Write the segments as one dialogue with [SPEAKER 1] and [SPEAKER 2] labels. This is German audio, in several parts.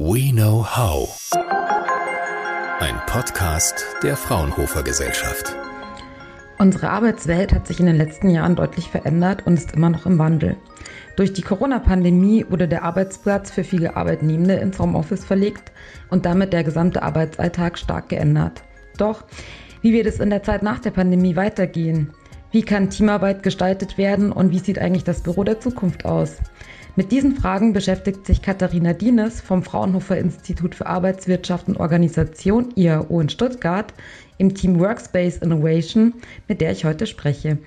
[SPEAKER 1] We Know How. Ein Podcast der Fraunhofer Gesellschaft.
[SPEAKER 2] Unsere Arbeitswelt hat sich in den letzten Jahren deutlich verändert und ist immer noch im Wandel. Durch die Corona-Pandemie wurde der Arbeitsplatz für viele Arbeitnehmende ins Homeoffice verlegt und damit der gesamte Arbeitsalltag stark geändert. Doch, wie wird es in der Zeit nach der Pandemie weitergehen? Wie kann Teamarbeit gestaltet werden und wie sieht eigentlich das Büro der Zukunft aus? Mit diesen Fragen beschäftigt sich Katharina Dienes vom Fraunhofer Institut für Arbeitswirtschaft und Organisation IAO in Stuttgart im Team Workspace Innovation, mit der ich heute spreche.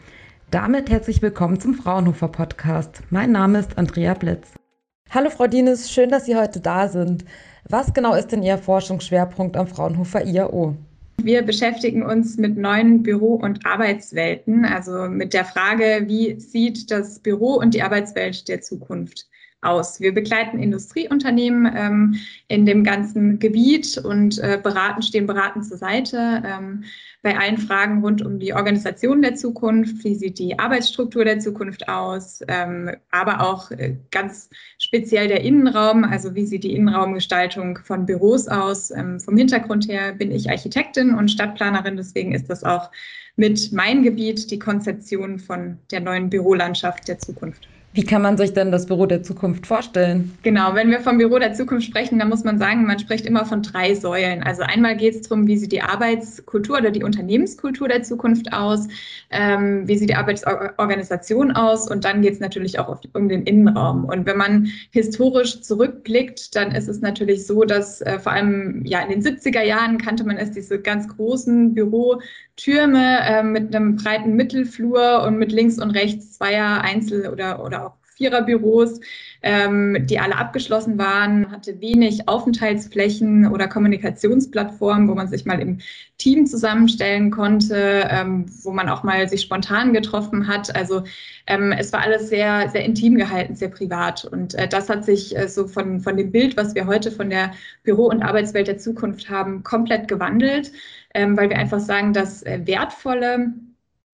[SPEAKER 2] Damit herzlich willkommen zum Fraunhofer Podcast. Mein Name ist Andrea Blitz. Hallo Frau Dienes, schön, dass Sie heute da sind. Was genau ist denn Ihr Forschungsschwerpunkt am Fraunhofer IAO?
[SPEAKER 3] Wir beschäftigen uns mit neuen Büro- und Arbeitswelten, also mit der Frage, wie sieht das Büro und die Arbeitswelt der Zukunft aus. Wir begleiten Industrieunternehmen ähm, in dem ganzen Gebiet und äh, beraten, stehen beratend zur Seite ähm, bei allen Fragen rund um die Organisation der Zukunft, wie sieht die Arbeitsstruktur der Zukunft aus, ähm, aber auch äh, ganz speziell der Innenraum, also wie sieht die Innenraumgestaltung von Büros aus. Ähm, vom Hintergrund her bin ich Architektin und Stadtplanerin, deswegen ist das auch mit mein Gebiet die Konzeption von der neuen Bürolandschaft der Zukunft.
[SPEAKER 2] Wie kann man sich denn das Büro der Zukunft vorstellen?
[SPEAKER 3] Genau, wenn wir vom Büro der Zukunft sprechen, dann muss man sagen, man spricht immer von drei Säulen. Also einmal geht es darum, wie sieht die Arbeitskultur oder die Unternehmenskultur der Zukunft aus, ähm, wie sieht die Arbeitsorganisation aus und dann geht es natürlich auch um den Innenraum. Und wenn man historisch zurückblickt, dann ist es natürlich so, dass äh, vor allem ja in den 70er Jahren kannte man es diese ganz großen Bürotürme äh, mit einem breiten Mittelflur und mit links und rechts zweier Einzel- oder, oder auch Viererbüros, ähm, die alle abgeschlossen waren, hatte wenig Aufenthaltsflächen oder Kommunikationsplattformen, wo man sich mal im Team zusammenstellen konnte, ähm, wo man auch mal sich spontan getroffen hat. Also ähm, es war alles sehr, sehr intim gehalten, sehr privat. Und äh, das hat sich äh, so von, von dem Bild, was wir heute von der Büro- und Arbeitswelt der Zukunft haben, komplett gewandelt, ähm, weil wir einfach sagen, dass äh, wertvolle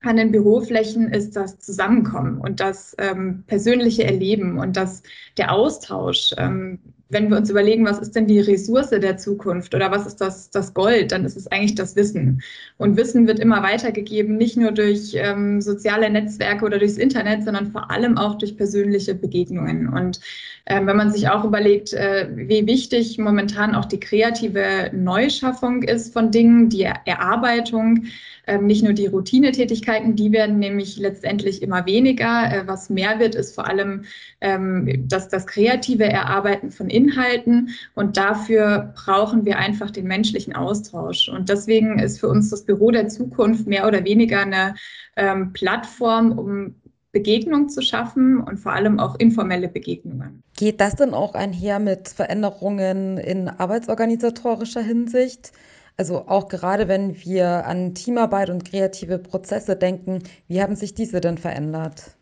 [SPEAKER 3] an den Büroflächen ist das Zusammenkommen und das ähm, persönliche Erleben und das, der Austausch. Ähm, wenn wir uns überlegen, was ist denn die Ressource der Zukunft oder was ist das, das Gold, dann ist es eigentlich das Wissen. Und Wissen wird immer weitergegeben, nicht nur durch ähm, soziale Netzwerke oder durchs Internet, sondern vor allem auch durch persönliche Begegnungen. Und ähm, wenn man sich auch überlegt, äh, wie wichtig momentan auch die kreative Neuschaffung ist von Dingen, die Erarbeitung, ähm, nicht nur die Routinetätigkeiten, die werden nämlich letztendlich immer weniger. Äh, was mehr wird, ist vor allem ähm, das, das kreative Erarbeiten von Inhalten. Und dafür brauchen wir einfach den menschlichen Austausch. Und deswegen ist für uns das Büro der Zukunft mehr oder weniger eine ähm, Plattform, um Begegnung zu schaffen und vor allem auch informelle Begegnungen.
[SPEAKER 2] Geht das denn auch einher mit Veränderungen in arbeitsorganisatorischer Hinsicht? Also auch gerade wenn wir an Teamarbeit und kreative Prozesse denken, wie haben sich diese denn verändert?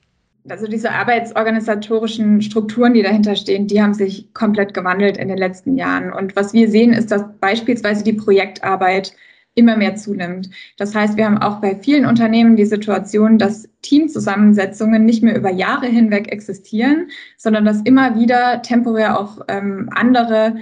[SPEAKER 3] Also diese arbeitsorganisatorischen Strukturen, die dahinter stehen, die haben sich komplett gewandelt in den letzten Jahren. Und was wir sehen, ist, dass beispielsweise die Projektarbeit immer mehr zunimmt. Das heißt, wir haben auch bei vielen Unternehmen die Situation, dass Teamzusammensetzungen nicht mehr über Jahre hinweg existieren, sondern dass immer wieder temporär auch ähm, andere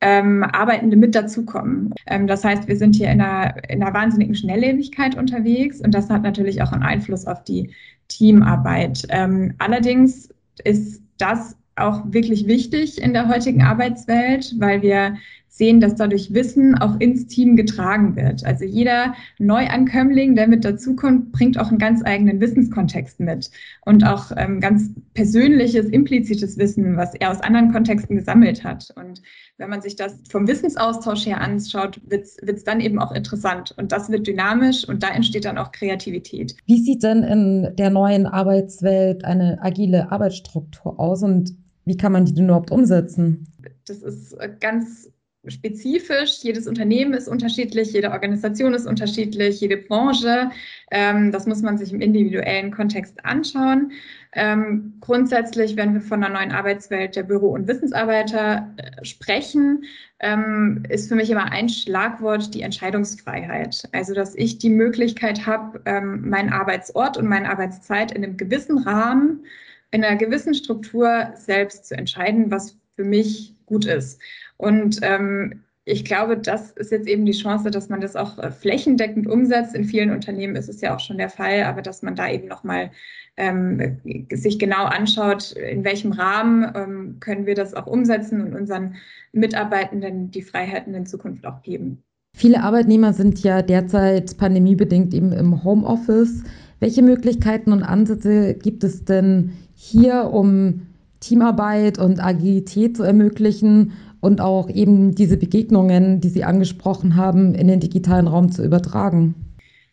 [SPEAKER 3] ähm, Arbeitende mit dazukommen. Ähm, das heißt, wir sind hier in einer, in einer wahnsinnigen Schnelllebigkeit unterwegs und das hat natürlich auch einen Einfluss auf die Teamarbeit. Ähm, allerdings ist das auch wirklich wichtig in der heutigen Arbeitswelt, weil wir sehen, dass dadurch Wissen auch ins Team getragen wird. Also jeder Neuankömmling, der mit dazukommt, bringt auch einen ganz eigenen Wissenskontext mit und auch ähm, ganz persönliches, implizites Wissen, was er aus anderen Kontexten gesammelt hat. Und wenn man sich das vom Wissensaustausch her anschaut, wird es dann eben auch interessant und das wird dynamisch und da entsteht dann auch Kreativität.
[SPEAKER 2] Wie sieht denn in der neuen Arbeitswelt eine agile Arbeitsstruktur aus und wie kann man die denn überhaupt umsetzen?
[SPEAKER 3] Das ist äh, ganz spezifisch. Jedes Unternehmen ist unterschiedlich, jede Organisation ist unterschiedlich, jede Branche. Ähm, das muss man sich im individuellen Kontext anschauen. Ähm, grundsätzlich, wenn wir von der neuen Arbeitswelt der Büro- und Wissensarbeiter äh, sprechen, ähm, ist für mich immer ein Schlagwort die Entscheidungsfreiheit. Also, dass ich die Möglichkeit habe, ähm, meinen Arbeitsort und meine Arbeitszeit in einem gewissen Rahmen, in einer gewissen Struktur selbst zu entscheiden, was für mich gut ist. Und ähm, ich glaube, das ist jetzt eben die Chance, dass man das auch äh, flächendeckend umsetzt. In vielen Unternehmen ist es ja auch schon der Fall, aber dass man da eben nochmal ähm, sich genau anschaut, in welchem Rahmen ähm, können wir das auch umsetzen und unseren Mitarbeitenden die Freiheiten in Zukunft auch geben.
[SPEAKER 2] Viele Arbeitnehmer sind ja derzeit pandemiebedingt eben im Homeoffice. Welche Möglichkeiten und Ansätze gibt es denn hier, um Teamarbeit und Agilität zu ermöglichen und auch eben diese Begegnungen, die Sie angesprochen haben, in den digitalen Raum zu übertragen?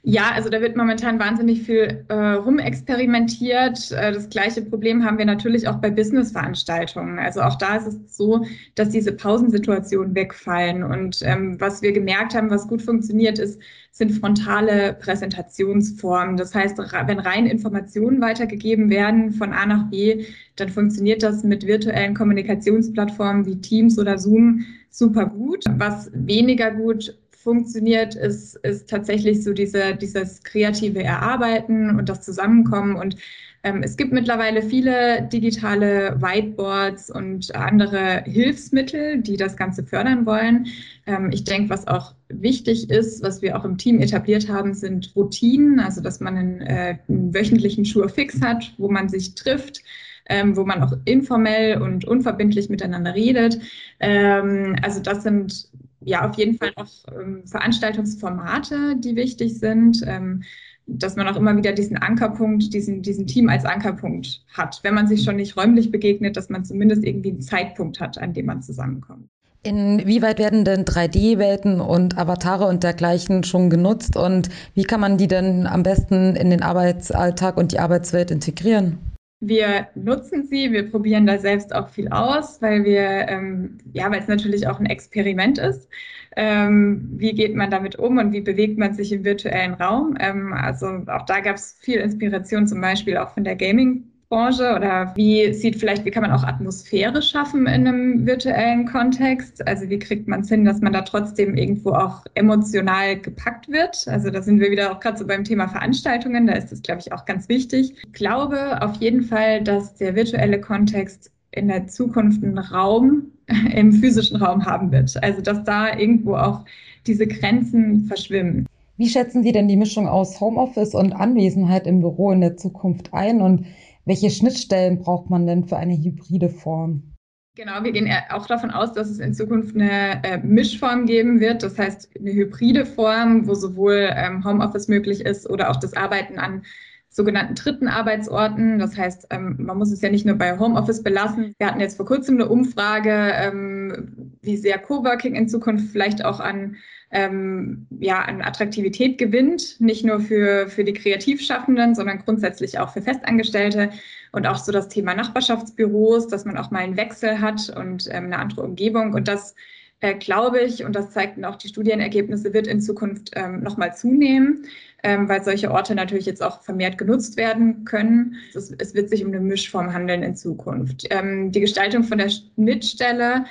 [SPEAKER 3] Ja, also da wird momentan wahnsinnig viel äh, rumexperimentiert. Äh, das gleiche Problem haben wir natürlich auch bei Business-Veranstaltungen. Also auch da ist es so, dass diese Pausensituationen wegfallen. Und ähm, was wir gemerkt haben, was gut funktioniert, ist, sind frontale Präsentationsformen. Das heißt, wenn rein Informationen weitergegeben werden von A nach B, dann funktioniert das mit virtuellen Kommunikationsplattformen wie Teams oder Zoom super gut. Was weniger gut funktioniert, ist, ist tatsächlich so diese, dieses kreative Erarbeiten und das Zusammenkommen. Und ähm, es gibt mittlerweile viele digitale Whiteboards und andere Hilfsmittel, die das Ganze fördern wollen. Ähm, ich denke, was auch wichtig ist, was wir auch im Team etabliert haben, sind Routinen, also dass man einen, äh, einen wöchentlichen Schurfix hat, wo man sich trifft. Ähm, wo man auch informell und unverbindlich miteinander redet. Ähm, also das sind ja auf jeden Fall auch ähm, Veranstaltungsformate, die wichtig sind. Ähm, dass man auch immer wieder diesen Ankerpunkt, diesen, diesen Team als Ankerpunkt hat. Wenn man sich schon nicht räumlich begegnet, dass man zumindest irgendwie einen Zeitpunkt hat, an dem man zusammenkommt.
[SPEAKER 2] Inwieweit werden denn 3D-Welten und Avatare und dergleichen schon genutzt und wie kann man die denn am besten in den Arbeitsalltag und die Arbeitswelt integrieren?
[SPEAKER 3] Wir nutzen sie, wir probieren da selbst auch viel aus, weil wir, ähm, ja, weil es natürlich auch ein Experiment ist. Ähm, wie geht man damit um und wie bewegt man sich im virtuellen Raum? Ähm, also auch da gab es viel Inspiration, zum Beispiel auch von der Gaming Branche oder wie sieht vielleicht, wie kann man auch Atmosphäre schaffen in einem virtuellen Kontext? Also wie kriegt man es hin, dass man da trotzdem irgendwo auch emotional gepackt wird? Also da sind wir wieder auch gerade so beim Thema Veranstaltungen, da ist das, glaube ich, auch ganz wichtig. Ich glaube auf jeden Fall, dass der virtuelle Kontext in der Zukunft einen Raum im physischen Raum haben wird. Also dass da irgendwo auch diese Grenzen verschwimmen.
[SPEAKER 2] Wie schätzen Sie denn die Mischung aus Homeoffice und Anwesenheit im Büro in der Zukunft ein und welche Schnittstellen braucht man denn für eine hybride Form?
[SPEAKER 3] Genau, wir gehen auch davon aus, dass es in Zukunft eine äh, Mischform geben wird. Das heißt, eine hybride Form, wo sowohl ähm, Homeoffice möglich ist oder auch das Arbeiten an sogenannten dritten Arbeitsorten. Das heißt, ähm, man muss es ja nicht nur bei Homeoffice belassen. Wir hatten jetzt vor kurzem eine Umfrage, ähm, wie sehr Coworking in Zukunft vielleicht auch an ähm, ja, an Attraktivität gewinnt, nicht nur für, für die Kreativschaffenden, sondern grundsätzlich auch für Festangestellte und auch so das Thema Nachbarschaftsbüros, dass man auch mal einen Wechsel hat und ähm, eine andere Umgebung. Und das äh, glaube ich, und das zeigten auch die Studienergebnisse, wird in Zukunft ähm, nochmal zunehmen, ähm, weil solche Orte natürlich jetzt auch vermehrt genutzt werden können. Es, es wird sich um eine Mischform handeln in Zukunft. Ähm, die Gestaltung von der Schnittstelle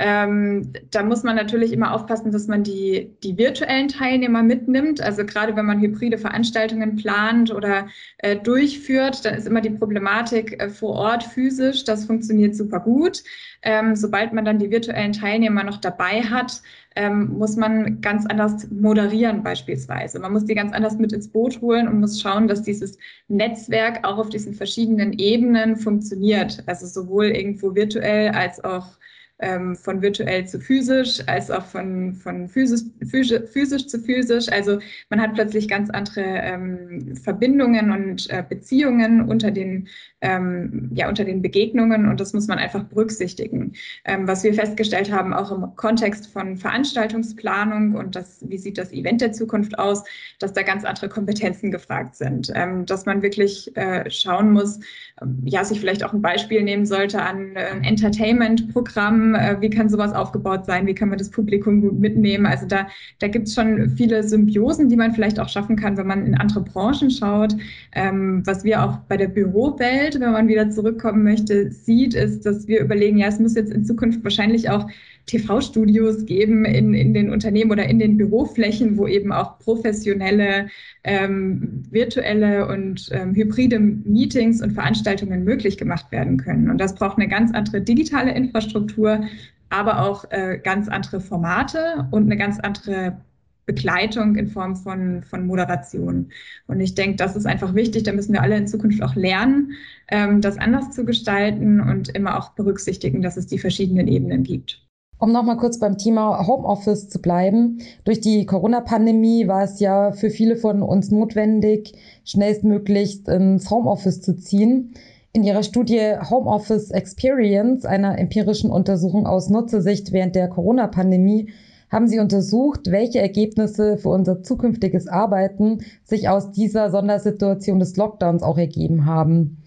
[SPEAKER 3] ähm, da muss man natürlich immer aufpassen, dass man die, die virtuellen Teilnehmer mitnimmt. Also gerade wenn man hybride Veranstaltungen plant oder äh, durchführt, dann ist immer die Problematik äh, vor Ort physisch. Das funktioniert super gut. Ähm, sobald man dann die virtuellen Teilnehmer noch dabei hat, ähm, muss man ganz anders moderieren beispielsweise. Man muss die ganz anders mit ins Boot holen und muss schauen, dass dieses Netzwerk auch auf diesen verschiedenen Ebenen funktioniert. Also sowohl irgendwo virtuell als auch ähm, von virtuell zu physisch, als auch von, von physisch, physisch, zu physisch. Also man hat plötzlich ganz andere ähm, Verbindungen und äh, Beziehungen unter den, ähm, ja, unter den Begegnungen und das muss man einfach berücksichtigen. Ähm, was wir festgestellt haben, auch im Kontext von Veranstaltungsplanung und das, wie sieht das Event der Zukunft aus, dass da ganz andere Kompetenzen gefragt sind, ähm, dass man wirklich äh, schauen muss, ja, sich vielleicht auch ein Beispiel nehmen sollte an äh, ein Äh, wie kann sowas aufgebaut sein, wie kann man das Publikum gut mitnehmen. Also da, da gibt es schon viele Symbiosen, die man vielleicht auch schaffen kann, wenn man in andere Branchen schaut. Ähm, was wir auch bei der Bürowelt, wenn man wieder zurückkommen möchte, sieht, ist, dass wir überlegen, ja, es muss jetzt in Zukunft wahrscheinlich auch TV-Studios geben in, in den Unternehmen oder in den Büroflächen, wo eben auch professionelle ähm, virtuelle und ähm, hybride Meetings und Veranstaltungen möglich gemacht werden können. Und das braucht eine ganz andere digitale Infrastruktur, aber auch äh, ganz andere Formate und eine ganz andere Begleitung in Form von, von Moderation. Und ich denke, das ist einfach wichtig. Da müssen wir alle in Zukunft auch lernen, ähm, das anders zu gestalten und immer auch berücksichtigen, dass es die verschiedenen Ebenen gibt.
[SPEAKER 2] Um nochmal kurz beim Thema Homeoffice zu bleiben. Durch die Corona-Pandemie war es ja für viele von uns notwendig, schnellstmöglich ins Homeoffice zu ziehen. In ihrer Studie Homeoffice Experience, einer empirischen Untersuchung aus Nutzersicht während der Corona-Pandemie, haben sie untersucht, welche Ergebnisse für unser zukünftiges Arbeiten sich aus dieser Sondersituation des Lockdowns auch ergeben haben.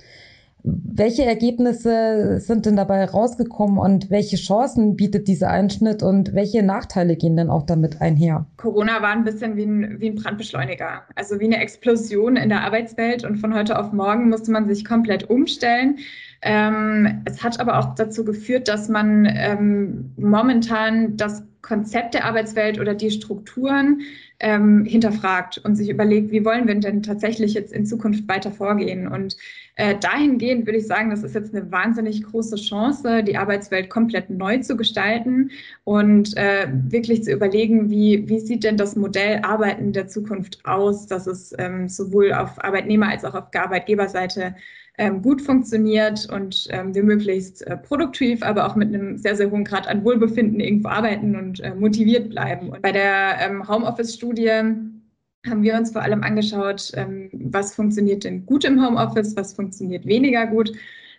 [SPEAKER 2] Welche Ergebnisse sind denn dabei rausgekommen und welche Chancen bietet dieser Einschnitt und welche Nachteile gehen denn auch damit einher?
[SPEAKER 3] Corona war ein bisschen wie ein, wie ein Brandbeschleuniger, also wie eine Explosion in der Arbeitswelt und von heute auf morgen musste man sich komplett umstellen. Ähm, es hat aber auch dazu geführt, dass man ähm, momentan das Konzept der Arbeitswelt oder die Strukturen ähm, hinterfragt und sich überlegt, wie wollen wir denn tatsächlich jetzt in Zukunft weiter vorgehen. Und äh, dahingehend würde ich sagen, das ist jetzt eine wahnsinnig große Chance, die Arbeitswelt komplett neu zu gestalten und äh, wirklich zu überlegen, wie, wie sieht denn das Modell Arbeiten der Zukunft aus, dass es ähm, sowohl auf Arbeitnehmer- als auch auf Arbeitgeberseite ähm, gut funktioniert und ähm, wir möglichst äh, produktiv, aber auch mit einem sehr, sehr hohen Grad an Wohlbefinden irgendwo arbeiten und äh, motiviert bleiben. Und bei der ähm, Homeoffice-Studie haben wir uns vor allem angeschaut, ähm, was funktioniert denn gut im Homeoffice, was funktioniert weniger gut.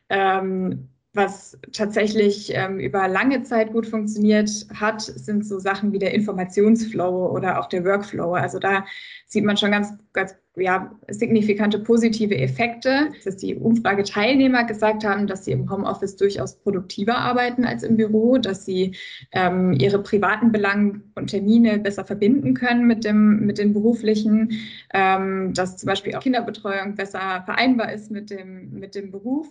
[SPEAKER 3] Ähm, was tatsächlich ähm, über lange Zeit gut funktioniert hat, sind so Sachen wie der Informationsflow oder auch der Workflow. Also da sieht man schon ganz, ganz ja, signifikante positive Effekte, dass die Umfrageteilnehmer gesagt haben, dass sie im Homeoffice durchaus produktiver arbeiten als im Büro, dass sie ähm, ihre privaten Belange und Termine besser verbinden können mit, dem, mit den beruflichen, ähm, dass zum Beispiel auch Kinderbetreuung besser vereinbar ist mit dem, mit dem Beruf.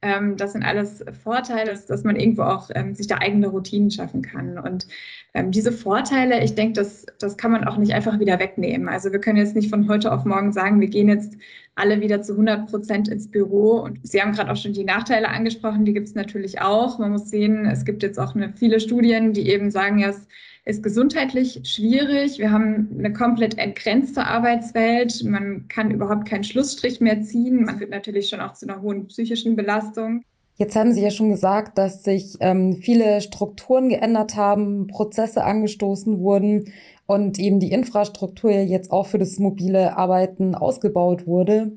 [SPEAKER 3] Ähm, das sind alles Vorteile, dass, dass man irgendwo auch ähm, sich da eigene Routinen schaffen kann. Und ähm, diese Vorteile, ich denke, das, das kann man auch nicht einfach wieder wegnehmen. Also wir können jetzt nicht von heute auf morgen sagen, wir gehen jetzt alle wieder zu 100 Prozent ins Büro. Und Sie haben gerade auch schon die Nachteile angesprochen, die gibt es natürlich auch. Man muss sehen, es gibt jetzt auch eine, viele Studien, die eben sagen, ja, ist gesundheitlich schwierig. Wir haben eine komplett entgrenzte Arbeitswelt. Man kann überhaupt keinen Schlussstrich mehr ziehen. Man wird natürlich schon auch zu einer hohen psychischen Belastung.
[SPEAKER 2] Jetzt haben Sie ja schon gesagt, dass sich ähm, viele Strukturen geändert haben, Prozesse angestoßen wurden und eben die Infrastruktur jetzt auch für das mobile Arbeiten ausgebaut wurde.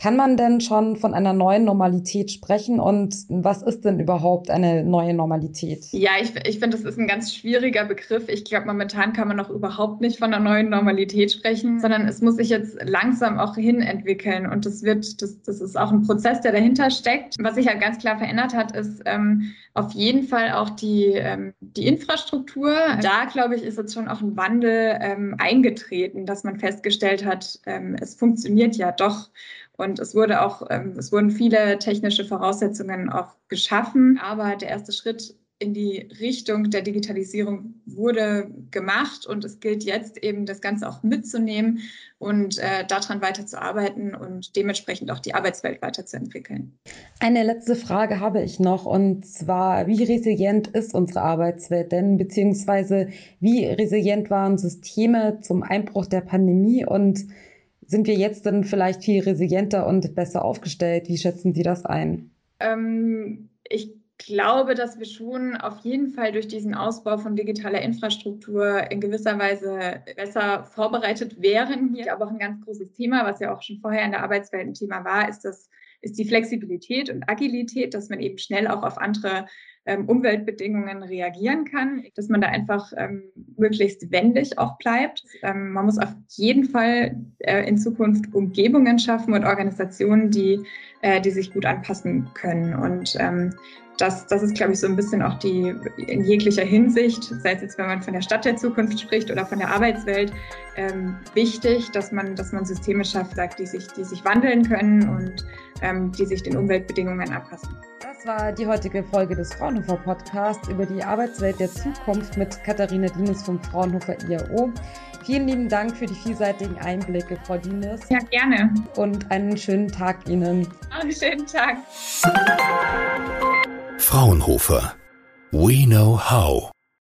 [SPEAKER 2] Kann man denn schon von einer neuen Normalität sprechen und was ist denn überhaupt eine neue Normalität?
[SPEAKER 3] Ja, ich, ich finde, das ist ein ganz schwieriger Begriff. Ich glaube, momentan kann man noch überhaupt nicht von einer neuen Normalität sprechen, sondern es muss sich jetzt langsam auch hin entwickeln und das wird, das, das ist auch ein Prozess, der dahinter steckt. Was sich halt ganz klar verändert hat, ist ähm, auf jeden Fall auch die, ähm, die Infrastruktur. Da, glaube ich, ist jetzt schon auch ein Wandel ähm, eingetreten, dass man festgestellt hat, ähm, es funktioniert ja doch. Und es wurde auch, ähm, es wurden viele technische Voraussetzungen auch geschaffen, aber der erste Schritt in die Richtung der Digitalisierung wurde gemacht und es gilt jetzt eben das Ganze auch mitzunehmen und äh, daran weiterzuarbeiten und dementsprechend auch die Arbeitswelt weiterzuentwickeln.
[SPEAKER 2] Eine letzte Frage habe ich noch und zwar, wie resilient ist unsere Arbeitswelt denn, beziehungsweise wie resilient waren Systeme zum Einbruch der Pandemie? Und sind wir jetzt dann vielleicht viel resilienter und besser aufgestellt? Wie schätzen Sie das ein?
[SPEAKER 3] Ähm, ich glaube, dass wir schon auf jeden Fall durch diesen Ausbau von digitaler Infrastruktur in gewisser Weise besser vorbereitet wären. Hier aber auch ein ganz großes Thema, was ja auch schon vorher in der Arbeitswelt ein Thema war, ist das ist die Flexibilität und Agilität, dass man eben schnell auch auf andere Umweltbedingungen reagieren kann, dass man da einfach ähm, möglichst wendig auch bleibt. Ähm, man muss auf jeden Fall äh, in Zukunft Umgebungen schaffen und Organisationen, die, äh, die sich gut anpassen können. Und ähm, das, das ist, glaube ich, so ein bisschen auch die in jeglicher Hinsicht, sei es jetzt, wenn man von der Stadt der Zukunft spricht oder von der Arbeitswelt, ähm, wichtig, dass man, dass man Systeme schafft, die sich, die sich wandeln können und ähm, die sich den Umweltbedingungen anpassen.
[SPEAKER 2] Das war die heutige Folge des Fraunhofer Podcasts über die Arbeitswelt der Zukunft mit Katharina Dienes vom Fraunhofer IAO. Vielen lieben Dank für die vielseitigen Einblicke, Frau Dienes.
[SPEAKER 3] Ja, gerne.
[SPEAKER 2] Und einen schönen Tag Ihnen.
[SPEAKER 3] Einen schönen Tag.
[SPEAKER 1] Fraunhofer. We know how.